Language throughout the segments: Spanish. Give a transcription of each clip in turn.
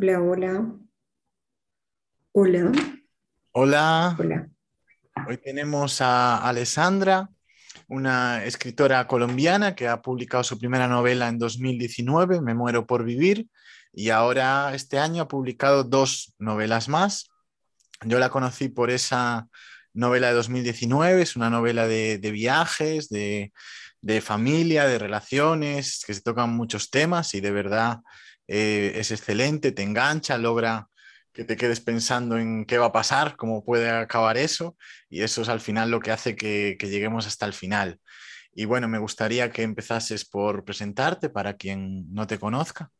Hola, hola. Hola. Hola. Hola. Hoy tenemos a Alessandra, una escritora colombiana que ha publicado su primera novela en 2019, Me muero por vivir, y ahora este año ha publicado dos novelas más. Yo la conocí por esa novela de 2019, es una novela de, viajes, de, de, familia, de relaciones, que se tocan muchos temas y de verdad eh, es excelente, te engancha, logra que te quedes pensando en qué va a pasar, cómo puede acabar eso, y eso es al final lo que hace que, lleguemos hasta el final. Y bueno, me gustaría que empezases por presentarte para quien no te conozca.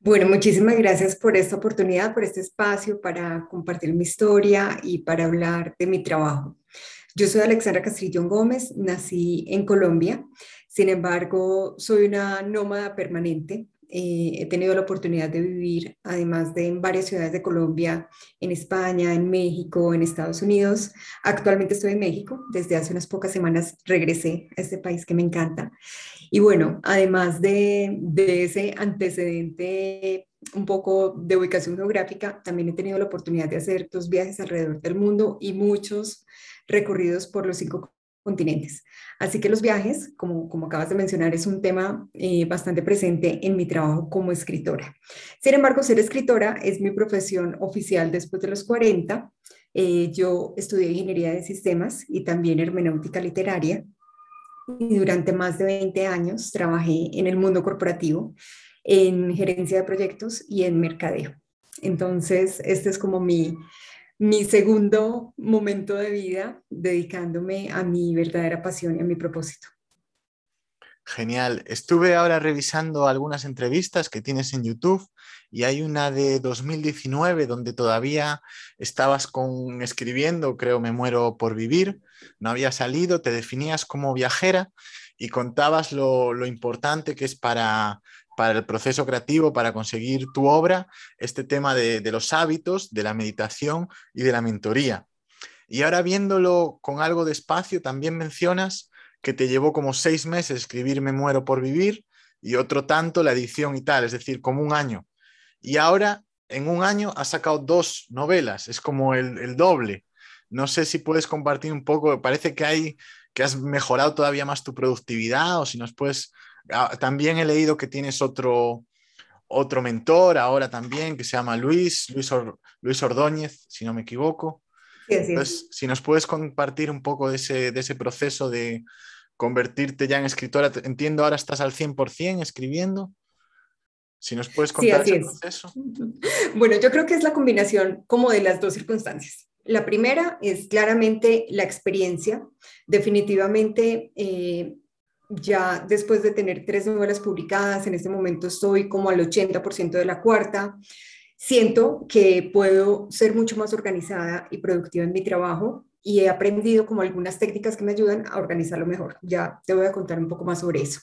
Bueno, muchísimas gracias por esta oportunidad, por este espacio para compartir mi historia y para hablar de mi trabajo. Yo soy Alexandra Castrillón Gómez, nací en Colombia, sin embargo, soy una nómada permanente. Eh, he tenido la oportunidad de vivir, además de en varias ciudades de Colombia, en España, en México, en Estados Unidos. Actualmente estoy en México. Desde hace unas pocas semanas regresé a este país que me encanta. Y bueno, además de, de ese antecedente un poco de ubicación geográfica, también he tenido la oportunidad de hacer dos viajes alrededor del mundo y muchos recorridos por los cinco continentes. Así que los viajes, como, como acabas de mencionar, es un tema eh, bastante presente en mi trabajo como escritora. Sin embargo, ser escritora es mi profesión oficial después de los 40. Eh, yo estudié ingeniería de sistemas y también hermenéutica literaria. Y durante más de 20 años trabajé en el mundo corporativo, en gerencia de proyectos y en mercadeo. Entonces, este es como mi, mi segundo momento de vida dedicándome a mi verdadera pasión y a mi propósito. Genial. Estuve ahora revisando algunas entrevistas que tienes en YouTube y hay una de 2019 donde todavía estabas con escribiendo, creo me muero por vivir, no había salido, te definías como viajera y contabas lo, lo importante que es para para el proceso creativo, para conseguir tu obra, este tema de, los hábitos, de la meditación y de la mentoría. Y ahora viéndolo con algo de espacio, también mencionas que te llevó como seis meses escribir Me muero por vivir y otro tanto la edición y tal, es decir, como un año. Y ahora, en un año, has sacado dos novelas, es como el, el doble. No sé si puedes compartir un poco, parece que hay que has mejorado todavía más tu productividad o si nos puedes también he leído que tienes otro, otro mentor ahora también que se llama Luis, Luis, Luis Ordóñez, si no me equivoco. si nos puedes compartir un poco de ese, de ese proceso de convertirte ya en escritora, entiendo ahora estás al 100% escribiendo. Si nos puedes contar ese proceso. Bueno, yo creo que es la combinación como de las dos circunstancias. La primera es claramente la experiencia. Definitivamente eh, ya después de tener tres novelas publicadas, en este momento estoy como al 80% de la cuarta. Siento que puedo ser mucho más organizada y productiva en mi trabajo y he aprendido como algunas técnicas que me ayudan a organizarlo mejor. Ya te voy a contar un poco más sobre eso.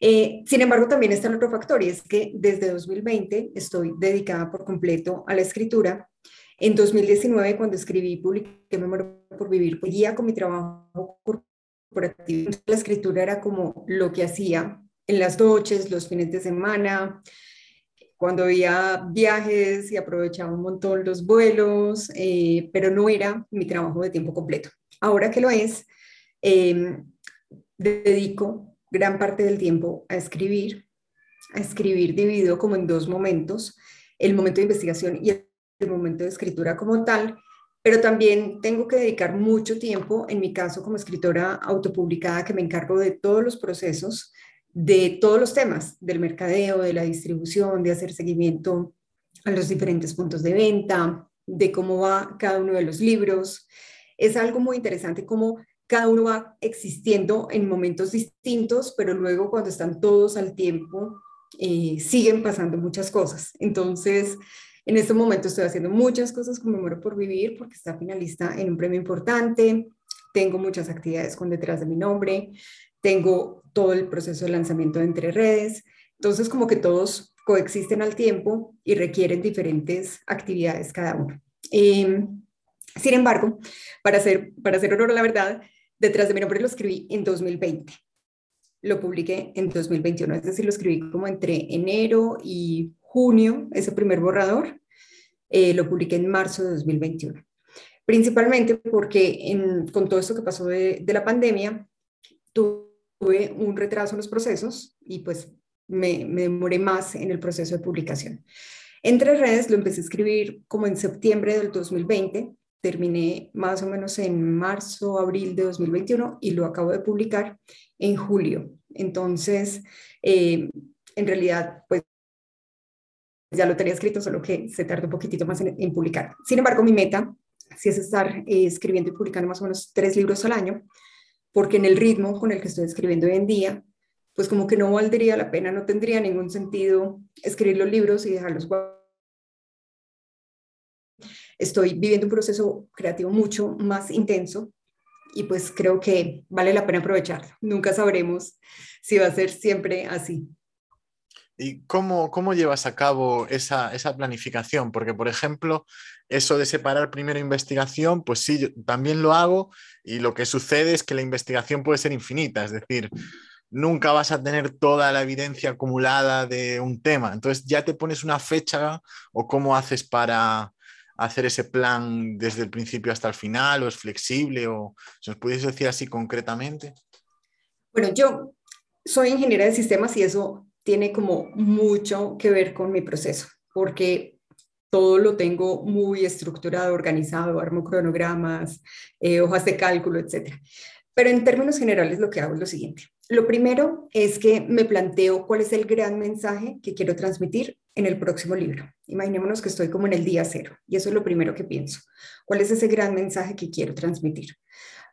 Eh, sin embargo, también está el otro factor y es que desde 2020 estoy dedicada por completo a la escritura. En 2019, cuando escribí y publiqué Memoria por Vivir, guía con mi trabajo la escritura era como lo que hacía en las noches, los fines de semana, cuando había viajes y aprovechaba un montón los vuelos, eh, pero no era mi trabajo de tiempo completo. Ahora que lo es, em, dedico gran parte del tiempo a escribir, a escribir dividido como en dos momentos, el momento de investigación y el momento de escritura como tal, pero también tengo que dedicar mucho tiempo, en mi caso como escritora autopublicada, que me encargo de todos los procesos, de todos los temas, del mercadeo, de la distribución, de hacer seguimiento a los diferentes puntos de venta, de cómo va cada uno de los libros. Es algo muy interesante cómo cada uno va existiendo en momentos distintos, pero luego cuando están todos al tiempo, eh, siguen pasando muchas cosas. Entonces, en este momento estoy haciendo muchas cosas con Muero por Vivir porque está finalista en un premio importante. Tengo muchas actividades con detrás de mi nombre. Tengo todo el proceso de lanzamiento de entre redes. Entonces, como que todos coexisten al tiempo y requieren diferentes actividades cada uno. Em, sin embargo, para hacer, para hacer honor a la verdad, detrás de mi nombre lo escribí en 2020. Lo publiqué en 2021, es decir, lo escribí como entre enero y junio ese primer borrador, eh, lo publiqué en marzo de 2021. Principalmente porque con todo esto que pasó de, de la pandemia, tuve un retraso en los procesos y pues me, me, demoré más en el proceso de publicación. Entre redes lo empecé a escribir como en septiembre del 2020, terminé más o menos en marzo, abril de 2021 y lo acabo de publicar en julio. Entonces, eh, en realidad, pues ya lo tenía escrito, solo que se tardó un poquitito más en, publicar. Sin embargo, mi meta sí es estar eh, escribiendo y publicando más o menos tres libros al año, porque en el ritmo con el que estoy escribiendo hoy en día, pues como que no valdría la pena, no tendría ningún sentido escribir los libros y dejarlos Estoy viviendo un proceso creativo mucho más intenso y pues creo que vale la pena aprovecharlo. Nunca sabremos si va a ser siempre así. ¿Y cómo, cómo llevas a cabo esa, planificación? Porque, por ejemplo, eso de separar primero investigación, pues sí, yo también lo hago y lo que sucede es que la investigación puede ser infinita, es decir, nunca vas a tener toda la evidencia acumulada de un tema. Entonces, ¿ya te pones una fecha o cómo haces para hacer ese plan desde el principio hasta el final o es flexible o si nos pudiese decir así concretamente? Bueno, yo soy ingeniera de sistemas y eso tiene como mucho que ver con mi proceso, porque todo lo tengo muy estructurado, organizado, armo cronogramas, eh, hojas de cálculo, etc. Pero en términos generales lo que hago es lo siguiente. Lo primero es que me planteo cuál es el gran mensaje que quiero transmitir en el próximo libro. Imaginémonos que estoy como en el día cero y eso es lo primero que pienso. ¿Cuál es ese gran mensaje que quiero transmitir?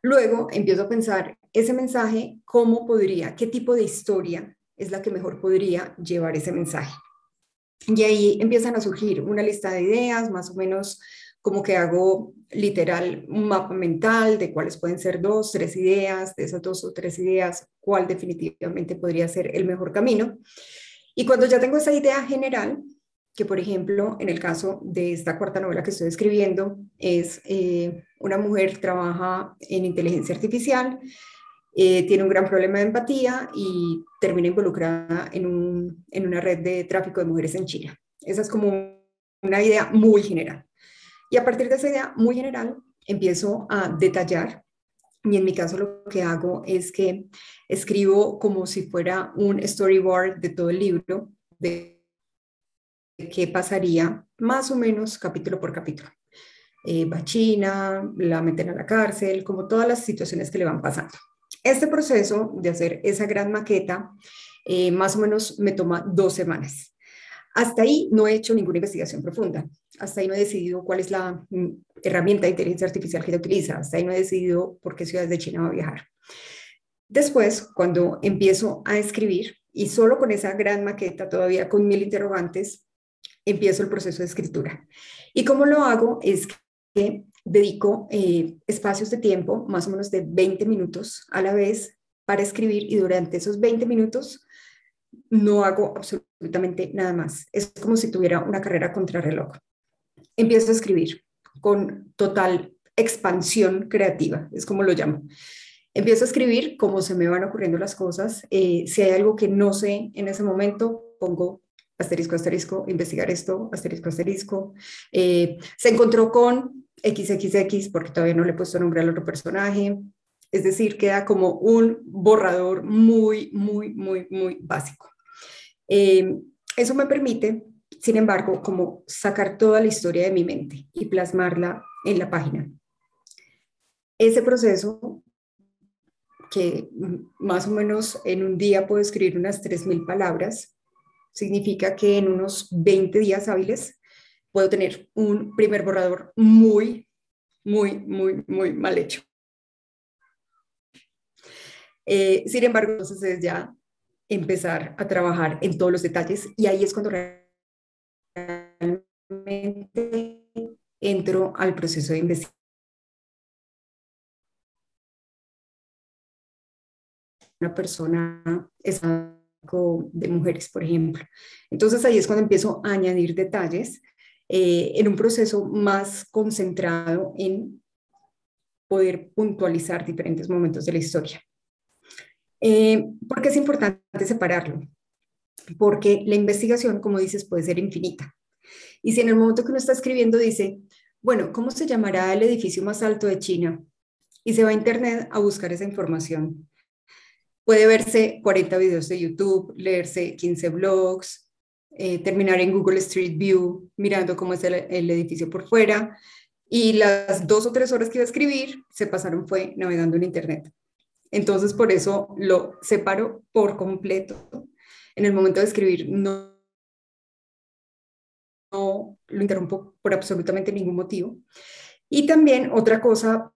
Luego empiezo a pensar ese mensaje, cómo podría, qué tipo de historia es la que mejor podría llevar ese mensaje. Y ahí empiezan a surgir una lista de ideas, más o menos como que hago literal un mapa mental de cuáles pueden ser dos, tres ideas, de esas dos o tres ideas, cuál definitivamente podría ser el mejor camino. Y cuando ya tengo esa idea general, que por ejemplo en el caso de esta cuarta novela que estoy escribiendo, es eh, una mujer trabaja en inteligencia artificial eh, tiene un gran problema de empatía y termina involucrada en, un, en una red de tráfico de mujeres en China. Esa es como una idea muy general. Y a partir de esa idea muy general, empiezo a detallar. Y en mi caso lo que hago es que escribo como si fuera un storyboard de todo el libro, de qué pasaría más o menos capítulo por capítulo. Eh, va a China, la meten a la cárcel, como todas las situaciones que le van pasando. Este proceso de hacer esa gran maqueta eh, más o menos me toma dos semanas. Hasta ahí no he hecho ninguna investigación profunda. Hasta ahí no he decidido cuál es la mm, herramienta de inteligencia artificial que ella utiliza. Hasta ahí no he decidido por qué ciudades de China va a viajar. Después, cuando empiezo a escribir, y solo con esa gran maqueta, todavía con mil interrogantes, empiezo el proceso de escritura. Y cómo lo hago es que dedico eh, espacios de tiempo, más o menos de 20 minutos a la vez, para escribir y durante esos 20 minutos no hago absolutamente nada más. Es como si tuviera una carrera contra reloj. Empiezo a escribir con total expansión creativa, es como lo llamo. Empiezo a escribir como se me van ocurriendo las cosas. Eh, si hay algo que no sé en ese momento, pongo asterisco, asterisco, investigar esto, asterisco, asterisco. Eh, se encontró con XXX porque todavía no le he puesto nombre al otro personaje. Es decir, queda como un borrador muy, muy, muy, muy básico. Eh, eso me permite, sin embargo, como sacar toda la historia de mi mente y plasmarla en la página. Ese proceso, que más o menos en un día puedo escribir unas 3.000 palabras, significa que en unos 20 días hábiles puedo tener un primer borrador muy, muy, muy, muy mal hecho. Eh, sin embargo, entonces es ya empezar a trabajar en todos los detalles y ahí es cuando realmente entro al proceso de investigación. Una persona es de mujeres, por ejemplo. Entonces ahí es cuando empiezo a añadir detalles eh, en un proceso más concentrado en poder puntualizar diferentes momentos de la historia. Eh, porque es importante separarlo. porque la investigación, como dices, puede ser infinita. Y si en el momento que uno está escribiendo dice, bueno, ¿cómo se llamará el edificio más alto de China? Y se va a Internet a buscar esa información. Puede verse 40 videos de YouTube, leerse 15 blogs, eh, terminar en Google Street View mirando cómo es el, edificio por fuera. Y las dos o tres horas que iba a escribir se pasaron fue navegando en Internet. Entonces, por eso lo separo por completo. En el momento de escribir, no, no lo interrumpo por absolutamente ningún motivo. Y también otra cosa,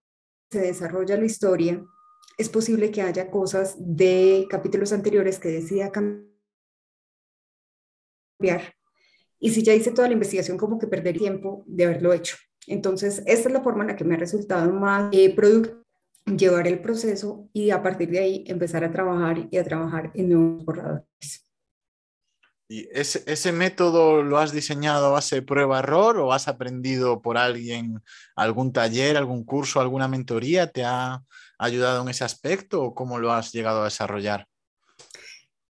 se desarrolla la historia, es posible que haya cosas de capítulos anteriores que decida cambiar. Y si ya hice toda la investigación, como que perder tiempo de haberlo hecho. Entonces, esta es la forma en la que me ha resultado más eh, productivo llevar el proceso y a partir de ahí empezar a trabajar y a trabajar en nuevos borradores. ¿Y ese, ese método lo has diseñado a base de prueba-error o has aprendido por alguien, algún taller, algún curso, alguna mentoría? ¿Te ha ayudado en ese aspecto o cómo lo has llegado a desarrollar?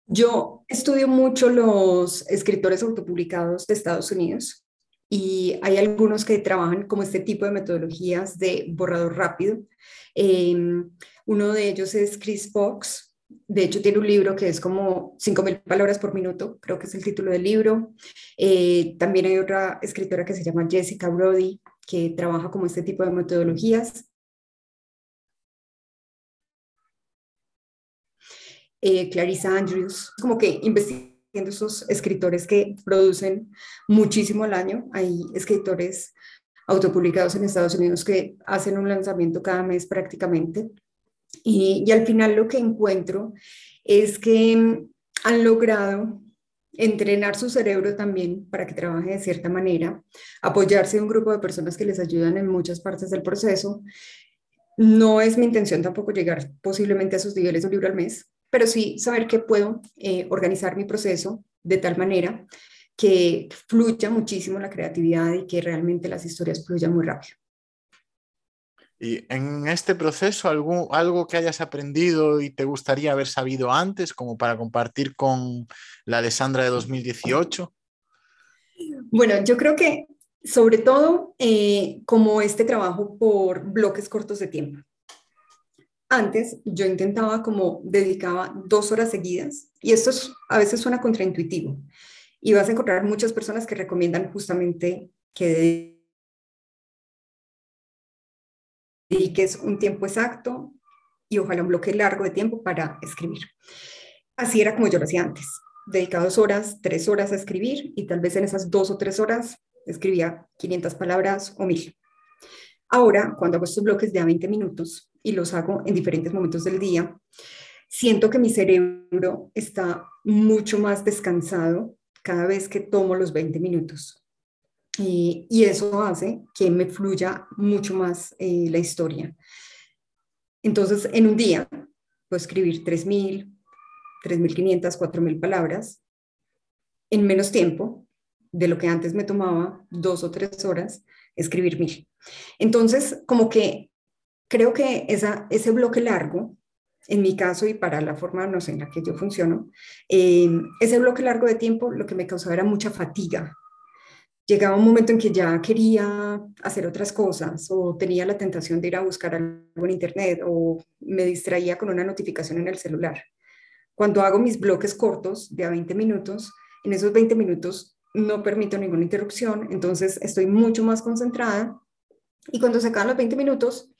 Yo estudio mucho los escritores autopublicados de Estados Unidos y hay algunos que trabajan como este tipo de metodologías de borrador rápido. Em, uno de ellos es Chris Fox. De hecho, tiene un libro que es como 5.000 palabras por minuto, creo que es el título del libro. Eh, también hay otra escritora que se llama Jessica Brody, que trabaja como este tipo de metodologías. Eh, Clarissa Andrews, como que investiga esos escritores que producen muchísimo al año. Hay escritores autopublicados en Estados Unidos que hacen un lanzamiento cada mes prácticamente. Y, y al final lo que encuentro es que han logrado entrenar su cerebro también para que trabaje de cierta manera, apoyarse en un grupo de personas que les ayudan en muchas partes del proceso. No es mi intención tampoco llegar posiblemente a sus niveles de un libro al mes, pero sí saber que puedo eh, organizar mi proceso de tal manera que fluya muchísimo la creatividad y que realmente las historias fluyan muy rápido. Y en este proceso, ¿algo, algo que hayas aprendido y te gustaría haber sabido antes, como para compartir con la Alessandra de 2018? Bueno, yo creo que sobre todo eh, como este trabajo por bloques cortos de tiempo. Antes yo intentaba como dedicaba dos horas seguidas y esto a veces suena contraintuitivo y vas a encontrar muchas personas que recomiendan justamente que dediques un tiempo exacto y ojalá un bloque largo de tiempo para escribir. Así era como yo lo hacía antes. Dedicaba dos horas, tres horas a escribir y tal vez en esas dos o tres horas escribía 500 palabras o mil. Ahora, cuando hago estos bloques de a 20 minutos, y los hago en diferentes momentos del día, siento que mi cerebro está mucho más descansado cada vez que tomo los 20 minutos. Y, eso hace que me fluya mucho más eh, la historia. Entonces, en un día puedo escribir 3.000, 3.500, 4.000 palabras en menos tiempo de lo que antes me tomaba dos o tres horas escribir mil. Entonces, como que creo que esa, ese bloque largo, en mi caso y para la forma no sé, en la que yo funciono, eh, ese bloque largo de tiempo lo que me causaba era mucha fatiga. Llegaba un momento en que ya quería hacer otras cosas o tenía la tentación de ir a buscar algo en internet o me distraía con una notificación en el celular. Cuando hago mis bloques cortos de a 20 minutos, en esos 20 minutos no permito ninguna interrupción, entonces estoy mucho más concentrada y cuando se acaban los 20 minutos,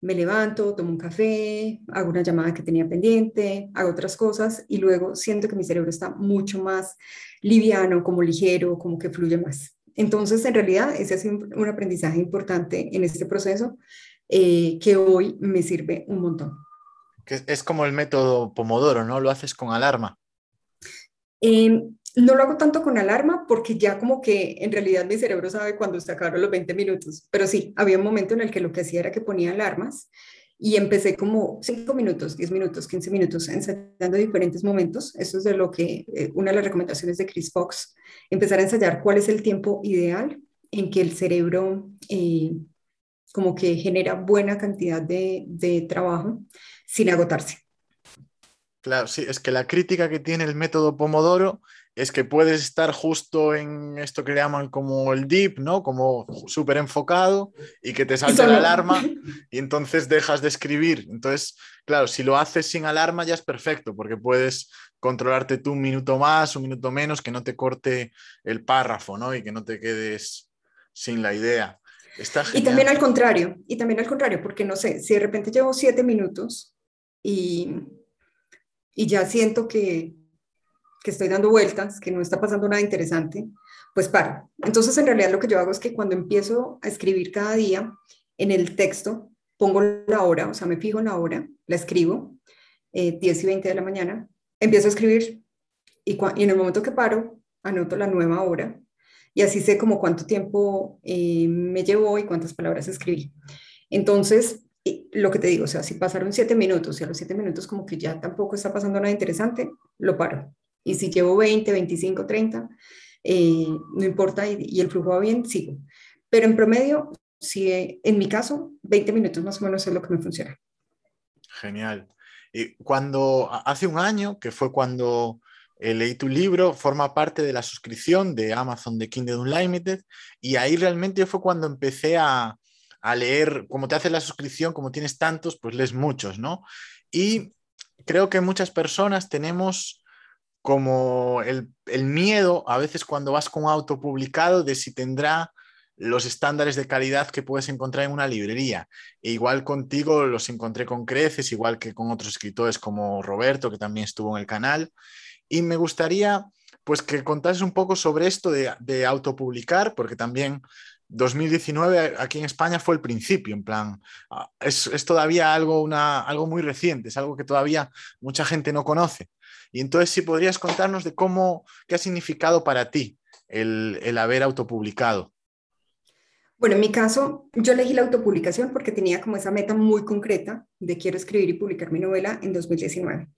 me levanto, tomo un café, hago una llamada que tenía pendiente, hago otras cosas y luego siento que mi cerebro está mucho más liviano, como ligero, como que fluye más. Entonces, en realidad, ese es un aprendizaje importante en este proceso eh, que hoy me sirve un montón. Que es como el método Pomodoro, ¿no? Lo haces con alarma. Eh, no lo hago tanto con alarma porque ya como que en realidad mi cerebro sabe cuando se acabaron los 20 minutos, pero sí, había un momento en el que lo que hacía era que ponía alarmas y empecé como 5 minutos, 10 minutos, 15 minutos ensayando diferentes momentos. Eso es de lo que eh, una de las recomendaciones de Chris Fox, empezar a ensayar cuál es el tiempo ideal en que el cerebro eh, como que genera buena cantidad de, de trabajo sin agotarse. Claro, sí, es que la crítica que tiene el método Pomodoro es que puedes estar justo en esto que llaman como el deep, ¿no? Como súper enfocado y que te salte la alarma y entonces dejas de escribir. Entonces, claro, si lo haces sin alarma ya es perfecto porque puedes controlarte tú un minuto más, un minuto menos, que no te corte el párrafo, ¿no? Y que no te quedes sin la idea. Está y también al contrario, y también al contrario, porque no sé, si de repente llevo siete minutos y, y ya siento que que estoy dando vueltas, que no está pasando nada interesante, pues paro. Entonces, en realidad lo que yo hago es que cuando empiezo a escribir cada día en el texto, pongo la hora, o sea, me fijo en la hora, la escribo, 10 eh, y 20 de la mañana, empiezo a escribir y, en el momento que paro, anoto la nueva hora y así sé como cuánto tiempo eh, me llevó y cuántas palabras escribí. Entonces, lo que te digo, o sea, si pasaron siete minutos y a los siete minutos como que ya tampoco está pasando nada interesante, lo paro. Y si llevo 20, 25, 30, no importa y, el flujo va bien, sigo. Pero en promedio, si en mi caso, 20 minutos más o menos es lo que me funciona. Genial. Y cuando hace un año, que fue cuando eh, leí tu libro, forma parte de la suscripción de Amazon de Kindle Unlimited y ahí realmente fue cuando empecé a, a leer, como te hace la suscripción, como tienes tantos, pues lees muchos, ¿no? Y creo que muchas personas tenemos como el, miedo a veces cuando vas con auto publicado de si tendrá los estándares de calidad que puedes encontrar en una librería. E igual contigo los encontré con creces, igual que con otros escritores como Roberto, que también estuvo en el canal. Y me gustaría pues que contases un poco sobre esto de, de autopublicar, porque también 2019 aquí en España fue el principio, en plan, ah, es, es todavía algo, una, algo muy reciente, es algo que todavía mucha gente no conoce. Y entonces, si podrías contarnos de cómo, qué ha significado para ti el, el haber autopublicado. Bueno, en mi caso, yo elegí la autopublicación porque tenía como esa meta muy concreta de quiero escribir y publicar mi novela en 2019.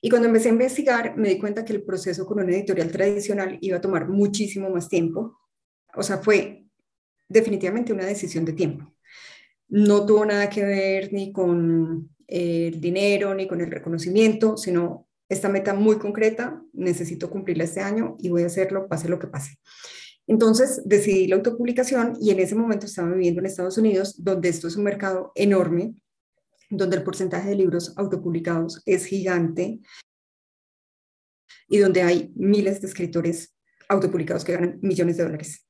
Y cuando empecé a investigar, me di cuenta que el proceso con una editorial tradicional iba a tomar muchísimo más tiempo. O sea, fue definitivamente una decisión de tiempo. No tuvo nada que ver ni con el dinero, ni con el reconocimiento, sino esta meta muy concreta, necesito cumplirla este año y voy a hacerlo, pase lo que pase. Entonces decidí la autopublicación y en ese momento estaba viviendo en Estados Unidos, donde esto es un mercado enorme, donde el porcentaje de libros autopublicados es gigante y donde hay miles de escritores autopublicados que ganan millones de dólares.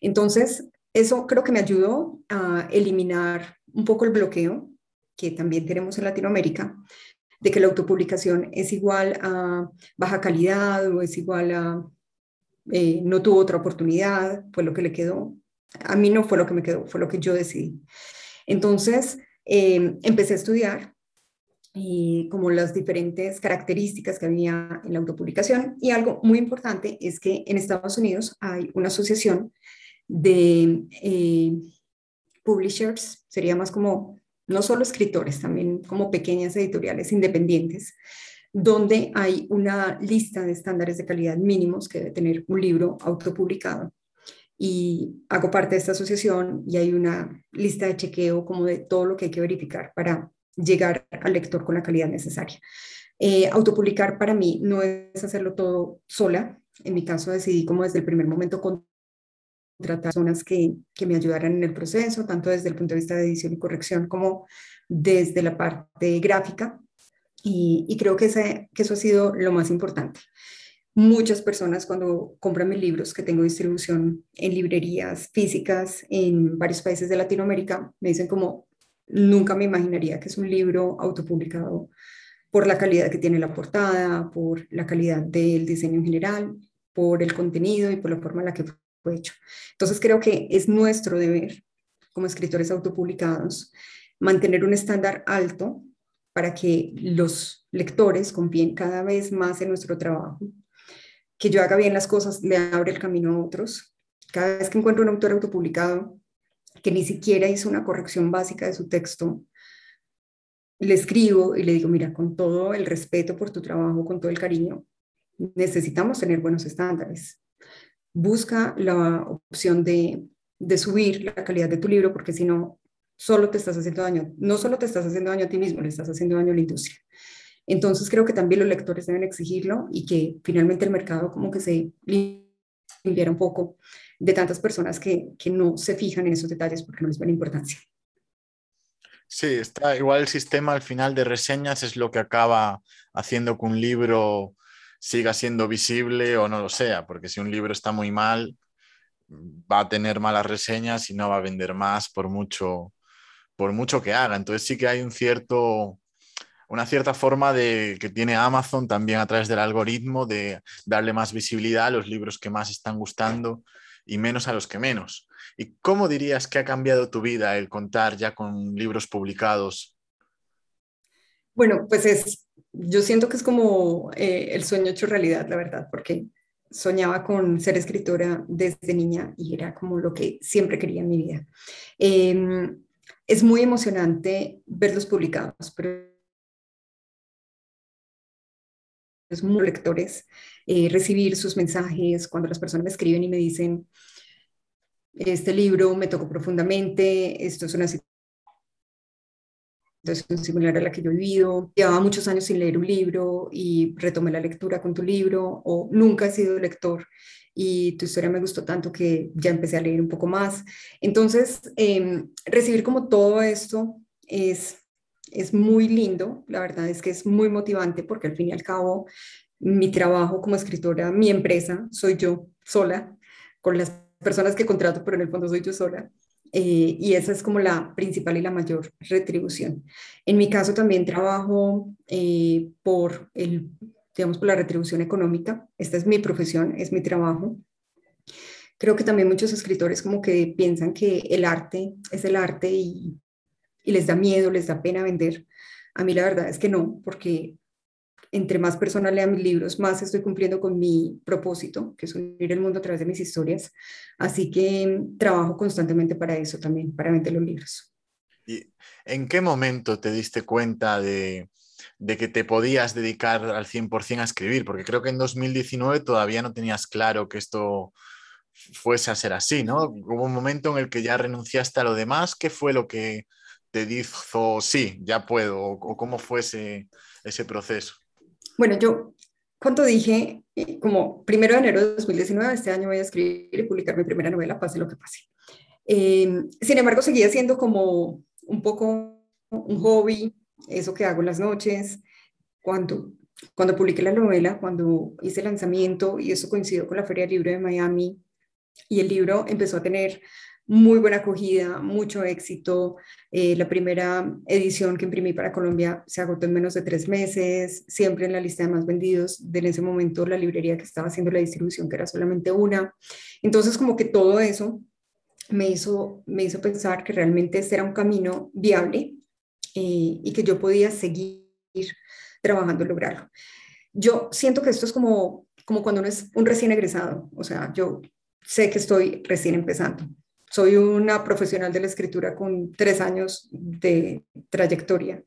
Entonces, eso creo que me ayudó a eliminar un poco el bloqueo que también tenemos en Latinoamérica de que la autopublicación es igual a baja calidad o es igual a eh, no tuvo otra oportunidad, fue lo que le quedó. A mí no fue lo que me quedó, fue lo que yo decidí. Entonces, em, empecé a estudiar y como las diferentes características que había en la autopublicación. Y algo muy importante es que en Estados Unidos hay una asociación de eh, publishers, sería más como no solo escritores, también como pequeñas editoriales independientes, donde hay una lista de estándares de calidad mínimos que debe tener un libro autopublicado. Y hago parte de esta asociación y hay una lista de chequeo como de todo lo que hay que verificar para llegar al lector con la calidad necesaria. Eh, autopublicar para mí no es hacerlo todo sola. En mi caso decidí como desde el primer momento contratar personas que, que, me ayudaran en el proceso, tanto desde el punto de vista de edición y corrección como desde la parte gráfica. Y, y creo que, ese, que eso ha sido lo más importante. Muchas personas cuando compran mis libros, que tengo distribución en librerías físicas en varios países de Latinoamérica, me dicen como, nunca me imaginaría que es un libro autopublicado por la calidad que tiene la portada, por la calidad del diseño en general, por el contenido y por la forma en la que hecho. Entonces creo que es nuestro deber como escritores autopublicados mantener un estándar alto para que los lectores confíen cada vez más en nuestro trabajo. Que yo haga bien las cosas le abre el camino a otros. Cada vez que encuentro un autor autopublicado que ni siquiera hizo una corrección básica de su texto, le escribo y le digo, mira, con todo el respeto por tu trabajo, con todo el cariño, necesitamos tener buenos estándares busca la opción de, subir la calidad de tu libro, porque si no, solo te estás haciendo daño. No solo te estás haciendo daño a ti mismo, le estás haciendo daño a la industria. Entonces creo que también los lectores deben exigirlo y que finalmente el mercado como que se limpiara un poco de tantas personas que, que no se fijan en esos detalles porque no les ven importancia. Sí, está igual el sistema al final de reseñas es lo que acaba haciendo que un libro siga siendo visible o no lo sea, porque si un libro está muy mal, va a tener malas reseñas y no va a vender más por mucho, por mucho que haga. Entonces sí que hay un cierto, una cierta forma de, que tiene Amazon también a través del algoritmo de darle más visibilidad a los libros que más están gustando y menos a los que menos. ¿Y cómo dirías que ha cambiado tu vida el contar ya con libros publicados? Bueno, pues es, yo siento que es como eh, el sueño hecho realidad, la verdad, porque soñaba con ser escritora desde niña y era como lo que siempre quería en mi vida. Em, es muy emocionante verlos publicados, pero es muy lectores, eh, recibir sus mensajes cuando las personas me escriben y me dicen, este libro me tocó profundamente, esto es una situación similar a la que yo he vivido, llevaba muchos años sin leer un libro y retomé la lectura con tu libro, o nunca he sido lector y tu historia me gustó tanto que ya empecé a leer un poco más. Entonces, em, recibir como todo esto es es muy lindo, la verdad es que es muy motivante porque al fin y al cabo mi trabajo como escritora, mi empresa, soy yo sola, con las personas que contrato, pero en el fondo soy yo sola. Eh, y esa es como la principal y la mayor retribución. En mi caso también trabajo eh, por el, digamos, por la retribución económica. Esta es mi profesión, es mi trabajo. Creo que también muchos escritores como que piensan que el arte es el arte y y les da miedo, les da pena vender. A mí la verdad es que no, porque entre más personas lean mis libros, más estoy cumpliendo con mi propósito, que es unir el mundo a través de mis historias. Así que trabajo constantemente para eso también, para vender los libros. ¿Y en qué momento te diste cuenta de, de que te podías dedicar al 100% a escribir? Porque creo que en 2019 todavía no tenías claro que esto fuese a ser así, ¿no? Hubo un momento en el que ya renunciaste a lo demás. ¿Qué fue lo que, te dijo, sí, ya puedo, o, cómo fue ese, proceso? Bueno, yo, cuando dije, eh, como primero de enero de 2019, este año voy a escribir y publicar mi primera novela, pase lo que pase. Em, sin embargo, seguía siendo como un poco un hobby, eso que hago las noches. Cuando, cuando publiqué la novela, cuando hice el lanzamiento, y eso coincidió con la Feria del Libro de Miami, y el libro empezó a tener muy buena acogida, mucho éxito. Eh, la primera edición que imprimí para Colombia se agotó en menos de tres meses, siempre en la lista de más vendidos. De en ese momento la librería que estaba haciendo la distribución, que era solamente una. Entonces, como que todo eso me hizo, me hizo pensar que realmente este era un camino viable eh, y que yo podía seguir trabajando en lograrlo. Yo siento que esto es como, como cuando uno es un recién egresado, o sea, yo sé que estoy recién empezando soy una profesional de la escritura con tres años de trayectoria.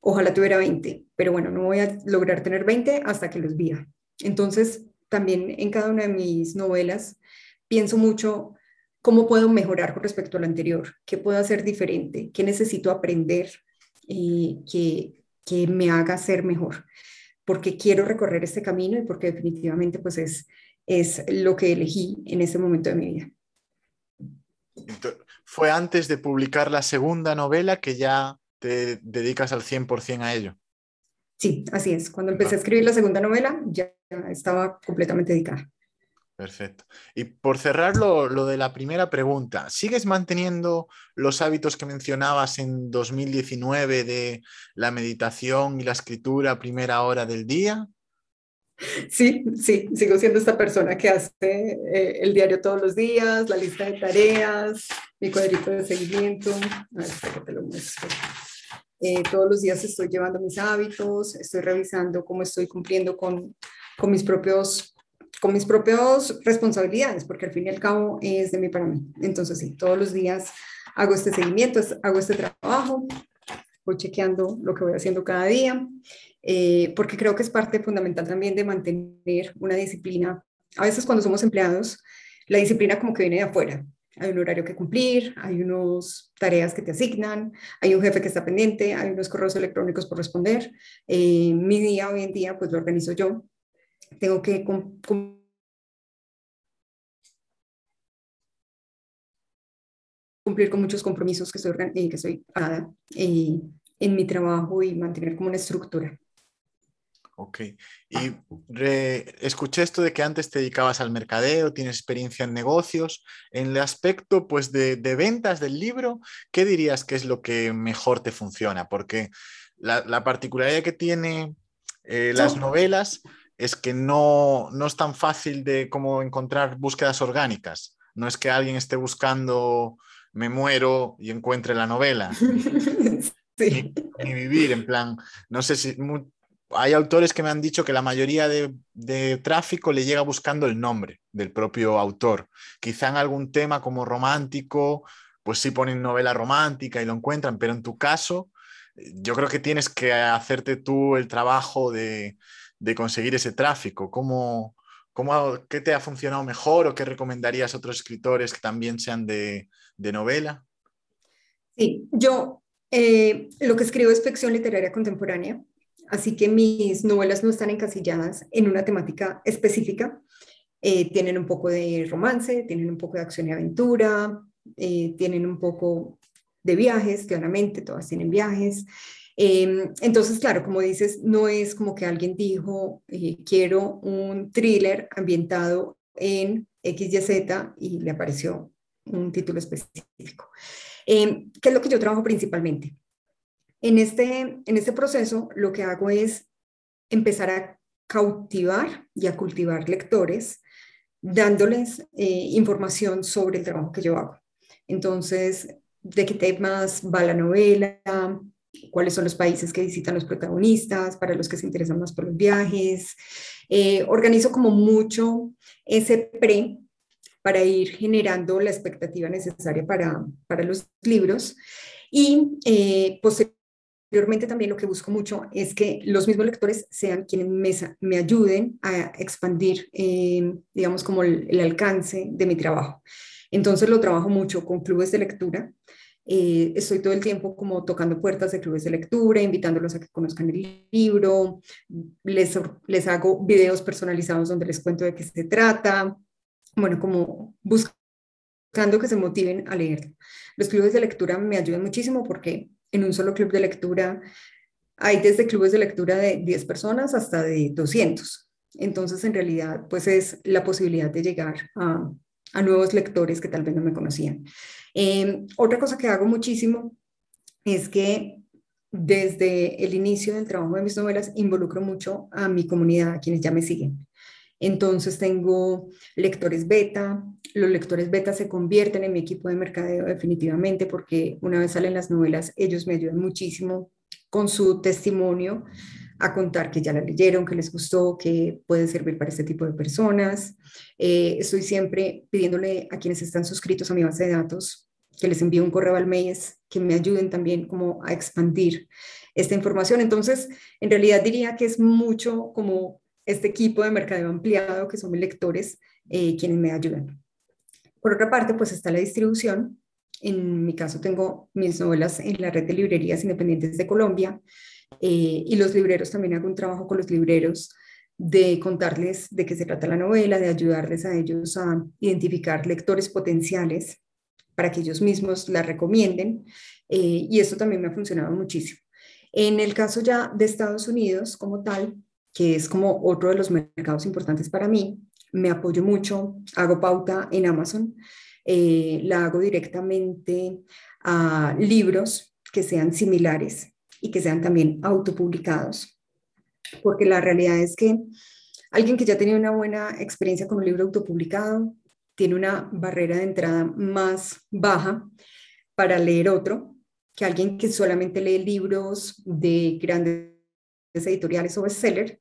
Ojalá tuviera 20, pero bueno, no voy a lograr tener 20 hasta que los viva. Entonces, también en cada una de mis novelas pienso mucho cómo puedo mejorar con respecto al anterior, qué puedo hacer diferente, qué necesito aprender y que, que me haga ser mejor, porque quiero recorrer este camino y porque definitivamente pues es, es lo que elegí en ese momento de mi vida. Fue antes de publicar la segunda novela que ya te dedicas al 100% a ello. Sí, así es. Cuando empecé a escribir la segunda novela ya estaba completamente dedicada. Perfecto. Y por cerrar lo, lo, de la primera pregunta, ¿sigues manteniendo los hábitos que mencionabas en 2019 de la meditación y la escritura a primera hora del día? Sí, sí, sigo siendo esta persona que hace eh, el diario todos los días, la lista de tareas, mi cuadrito de seguimiento. A ver, te lo muestro. Eh, todos los días estoy llevando mis hábitos, estoy revisando cómo estoy cumpliendo con, con mis propios con mis propias responsabilidades, porque al fin y al cabo es de mí para mí. Entonces, sí, todos los días hago este seguimiento, hago este trabajo, voy chequeando lo que voy haciendo cada día eh, porque creo que es parte fundamental también de mantener una disciplina. A veces cuando somos empleados, la disciplina como que viene de afuera. hay un horario que cumplir, hay unas tareas que te asignan, hay un jefe que está pendiente, hay unos correos electrónicos por responder. Eh, mi día hoy en día, pues lo organizo yo. Tengo que cumplir con muchos compromisos que estoy, eh, que soy eh, en mi trabajo y mantener como una estructura. Ok. Y escuché esto de que antes te dedicabas al mercadeo, tienes experiencia en negocios. En el aspecto pues, de, ventas del libro, ¿qué dirías que es lo que mejor te funciona? Porque la, particularidad que tiene eh, las novelas es que no, no, es tan fácil de como encontrar búsquedas orgánicas. No es que alguien esté buscando me muero y encuentre la novela. Sí. Ni, vivir, en plan, no sé si hay autores que me han dicho que la mayoría de, tráfico le llega buscando el nombre del propio autor. Quizá en algún tema como romántico, pues sí ponen novela romántica y lo encuentran, pero en tu caso, yo creo que tienes que hacerte tú el trabajo de, conseguir ese tráfico. ¿Cómo, cómo, ¿Qué te ha funcionado mejor o qué recomendarías a otros escritores que también sean de, novela? Sí, yo eh, lo que escribo es ficción literaria contemporánea así que mis novelas no están encasilladas en una temática específica. Eh, tienen un poco de romance, tienen un poco de acción y aventura, eh, tienen un poco de viajes, claramente, todas tienen viajes. Em, entonces, claro, como dices, no es como que alguien dijo, eh, quiero un thriller ambientado en XYZ y le apareció un título específico. Em, ¿Qué es lo que yo trabajo principalmente? En este, en este proceso lo que hago es empezar a cautivar y a cultivar lectores, dándoles eh, información sobre el trabajo que yo hago. Entonces, de qué temas va la novela, cuáles son los países que visitan los protagonistas, para los que se interesan más por los viajes. Eh, organizo como mucho ese pre para ir generando la expectativa necesaria para, para los libros y eh, Posteriormente también lo que busco mucho es que los mismos lectores sean quienes me, me ayuden a expandir, eh, digamos, como el, alcance de mi trabajo. Entonces lo trabajo mucho con clubes de lectura. Eh, estoy todo el tiempo como tocando puertas de clubes de lectura, invitándolos a que conozcan el libro, les, les hago videos personalizados donde les cuento de qué se trata, bueno, como buscando que se motiven a leer. Los clubes de lectura me ayudan muchísimo porque en un solo club de lectura hay desde clubes de lectura de 10 personas hasta de 200. Entonces, en realidad, pues es la posibilidad de llegar a, nuevos lectores que tal vez no me conocían. Em, otra cosa que hago muchísimo es que desde el inicio del trabajo de mis novelas involucro mucho a mi comunidad, a quienes ya me siguen. Entonces tengo lectores beta, los lectores beta se convierten en mi equipo de mercadeo definitivamente porque una vez salen las novelas, ellos me ayudan muchísimo con su testimonio a contar que ya la leyeron, que les gustó, que puede servir para este tipo de personas. Eh, estoy siempre pidiéndole a quienes están suscritos a mi base de datos que les envíe un correo al mes, que me ayuden también como a expandir esta información. Entonces, en realidad diría que es mucho como este equipo de mercadeo ampliado, que son mis lectores, eh, quienes me ayudan. Por otra parte, pues está la distribución. En mi caso tengo mis novelas en la red de librerías independientes de Colombia eh, y los libreros también hago un trabajo con los libreros de contarles de qué se trata la novela, de ayudarles a ellos a identificar lectores potenciales para que ellos mismos la recomienden. Eh, y esto también me ha funcionado muchísimo. En el caso ya de Estados Unidos como tal, que es como otro de los mercados importantes para mí. Me apoyo mucho, hago pauta en Amazon, eh, la hago directamente a libros que sean similares y que sean también autopublicados, porque la realidad es que alguien que ya tenía una buena experiencia con un libro autopublicado tiene una barrera de entrada más baja para leer otro que alguien que solamente lee libros de grandes editoriales o bestseller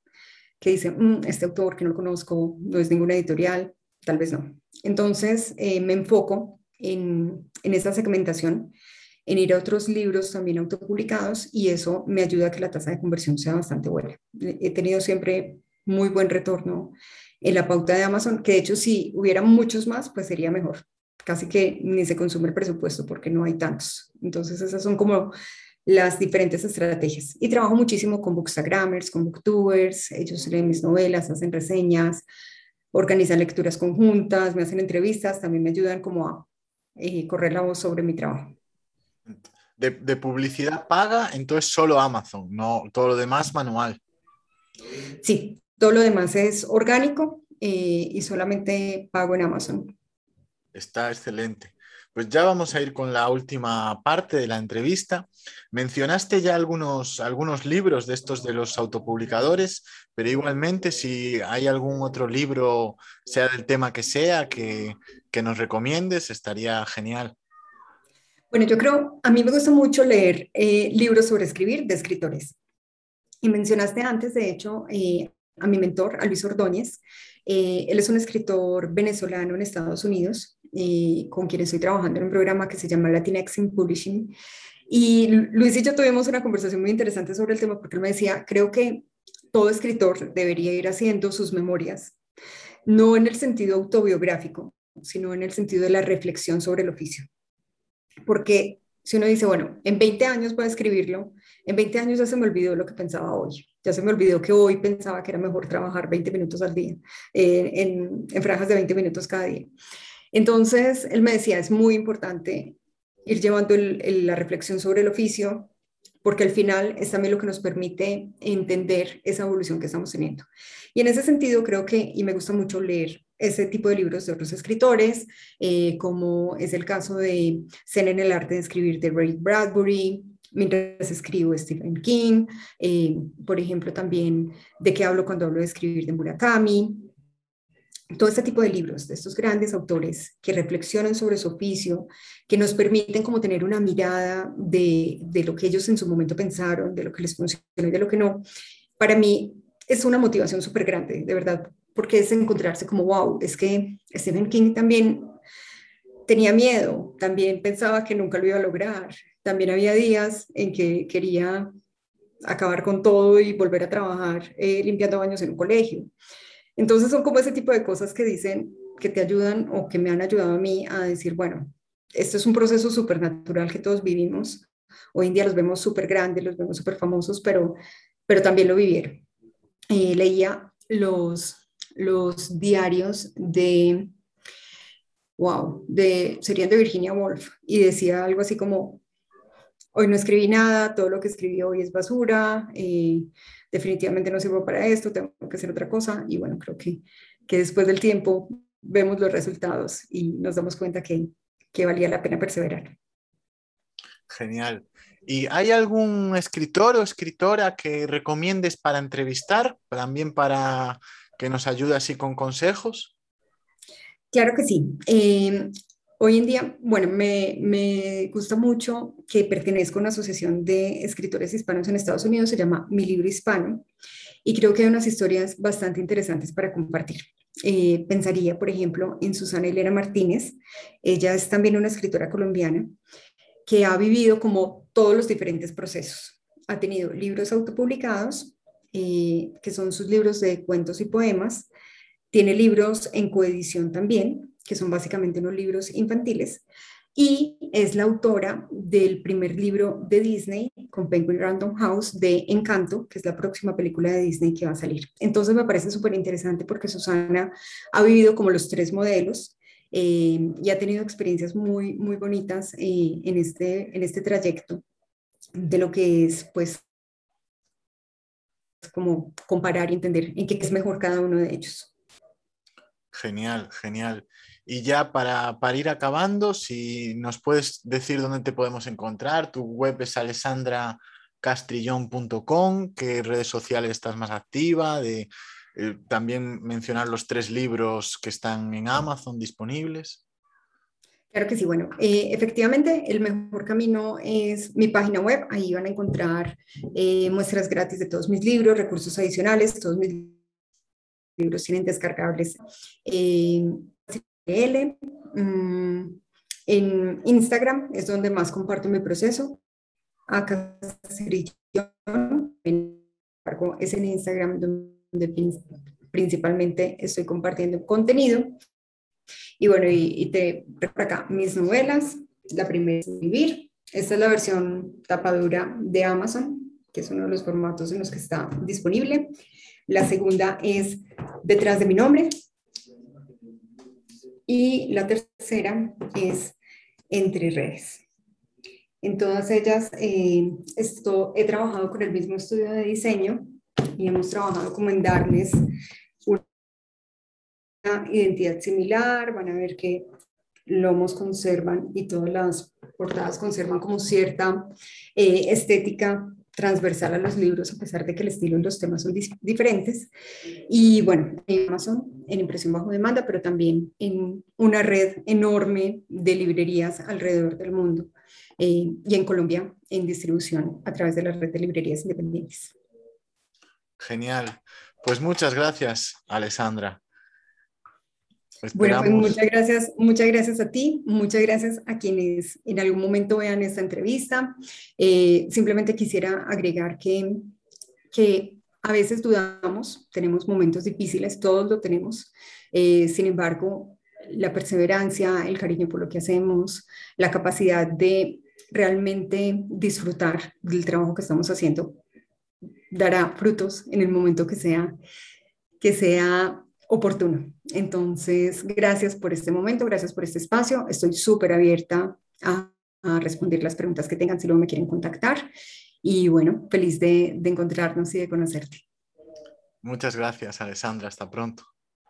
que dicen, mm, este autor que no conozco, no es ninguna editorial, tal vez no. Entonces eh, me enfoco en, en esa segmentación, en ir a otros libros también autopublicados y eso me ayuda a que la tasa de conversión sea bastante buena. He tenido siempre muy buen retorno en la pauta de Amazon, que de hecho si hubiera muchos más, pues sería mejor. casi que ni se consume el presupuesto porque no hay tantos. Entonces esas son como las diferentes estrategias. Y trabajo muchísimo con bookstagrammers, con booktubers, ellos leen mis novelas, hacen reseñas, organizan lecturas conjuntas, me hacen entrevistas, también me ayudan como a eh, correr la voz sobre mi trabajo. De, de, publicidad paga, entonces solo Amazon, no todo lo demás manual. Sí, todo lo demás es orgánico eh, y solamente pago en Amazon. Está excelente. Pues ya vamos a ir con la última parte de la entrevista. Mencionaste ya algunos, algunos libros de estos de los autopublicadores, pero igualmente si hay algún otro libro, sea del tema que sea, que, que nos recomiendes, estaría genial. Bueno, yo creo, a mí me gusta mucho leer eh, libros sobre escribir de escritores. Y mencionaste antes, de hecho, eh, a mi mentor, a Luis Ordóñez. Eh, él es un escritor venezolano en Estados Unidos y con quien estoy trabajando en un programa que se llama Latinx in Publishing. Y Luis y yo tuvimos una conversación muy interesante sobre el tema porque él me decía, creo que todo escritor debería ir haciendo sus memorias, no en el sentido autobiográfico, sino en el sentido de la reflexión sobre el oficio. Porque si uno dice, bueno, en 20 años voy a escribirlo, en 20 años ya se me olvidó lo que pensaba hoy, ya se me olvidó que hoy pensaba que era mejor trabajar 20 minutos al día, eh, en, en franjas de 20 minutos cada día. Entonces, él me decía, es muy importante ir llevando la reflexión sobre el oficio, porque al final es también lo que nos permite entender esa evolución que estamos teniendo. Y en ese sentido creo que, y me gusta mucho leer ese tipo de libros de otros escritores, eh, como es el caso de Zen en el arte de escribir de Ray Bradbury, mientras escribo Stephen King, eh, por ejemplo también de qué hablo cuando hablo de escribir de Murakami, todo este tipo de libros de estos grandes autores que reflexionan sobre su oficio, que nos permiten como tener una mirada de, de, lo que ellos en su momento pensaron, de lo que les funcionó y de lo que no, para mí es una motivación súper grande, de verdad, porque es encontrarse como, wow, es que Stephen King también tenía miedo, también pensaba que nunca lo iba a lograr, también había días en que quería acabar con todo y volver a trabajar eh, limpiando baños en un colegio. Entonces son como ese tipo de cosas que dicen, que te ayudan o que me han ayudado a mí a decir, bueno, esto es un proceso súper natural que todos vivimos. Hoy en día los vemos súper grandes, los vemos súper famosos, pero, pero también lo vivieron. Eh, leía los, los diarios de, wow, de, serían de Virginia Woolf y decía algo así como, hoy no escribí nada, todo lo que escribí hoy es basura, eh, definitivamente no sirvo para esto, tengo que hacer otra cosa. Y bueno, creo que, que después del tiempo vemos los resultados y nos damos cuenta que, que valía la pena perseverar. Genial. ¿Y hay algún escritor o escritora que recomiendes para entrevistar, también para que nos ayude así con consejos? Claro que sí. Eh, Hoy en día, bueno, me, gusta mucho que pertenezco a una asociación de escritores hispanos en Estados Unidos, se llama Mi Libro Hispano, y creo que hay unas historias bastante interesantes para compartir. Eh, pensaría, por ejemplo, en Susana Elena Martínez. Ella es también una escritora colombiana que ha vivido como todos los diferentes procesos. Ha tenido libros autopublicados, eh, que son sus libros de cuentos y poemas. Tiene libros en coedición también, que son básicamente unos libros infantiles, y es la autora del primer libro de Disney con Penguin Random House de Encanto, que es la próxima película de Disney que va a salir. Entonces me parece súper interesante porque Susana ha vivido como los tres modelos eh, y ha tenido experiencias muy, muy bonitas eh, en, este, en este trayecto de lo que es, pues, como comparar y entender en qué es mejor cada uno de ellos. Genial, genial. Y ya para, para, ir acabando, si nos puedes decir dónde te podemos encontrar, tu web es alessandracastrillón.com, qué redes sociales estás más activa, de, eh, también mencionar los tres libros que están en Amazon disponibles. Claro que sí, bueno, eh, efectivamente el mejor camino es mi página web, ahí van a encontrar eh, muestras gratis de todos mis libros, recursos adicionales, todos mis libros tienen descargables Mm, en Instagram es donde más comparto mi proceso. Acá es en Instagram donde principalmente estoy compartiendo contenido. Y bueno, y, te por acá mis novelas. La primera es Vivir. Esta es la versión tapadura de Amazon, que es uno de los formatos en los que está disponible. La segunda es Detrás de mi nombre. Y la tercera es Entre redes. En todas ellas eh, esto, he trabajado con el mismo estudio de diseño y hemos trabajado como en darles una identidad similar, van a ver que lomos conservan y todas las portadas conservan como cierta eh, estética transversal a los libros, a pesar de que el estilo y los temas son diferentes. Y bueno, en Amazon, en impresión bajo demanda, pero también en una red enorme de librerías alrededor del mundo eh, y en Colombia en distribución a través de la red de librerías independientes. Genial. Pues muchas gracias, Alessandra. Bueno, pues muchas gracias, muchas gracias a ti, muchas gracias a quienes en algún momento vean esta entrevista. Eh, simplemente quisiera agregar que, que a veces dudamos, tenemos momentos difíciles, todos lo tenemos. Eh, sin embargo, la perseverancia, el cariño por lo que hacemos, la capacidad de realmente disfrutar del trabajo que estamos haciendo, dará frutos en el momento que sea, que sea oportuno. Entonces, gracias por este momento, gracias por este espacio. Estoy súper abierta a, responder las preguntas que tengan si luego me quieren contactar. Y bueno, feliz de, de encontrarnos y de conocerte. Muchas gracias, Alessandra. Hasta pronto.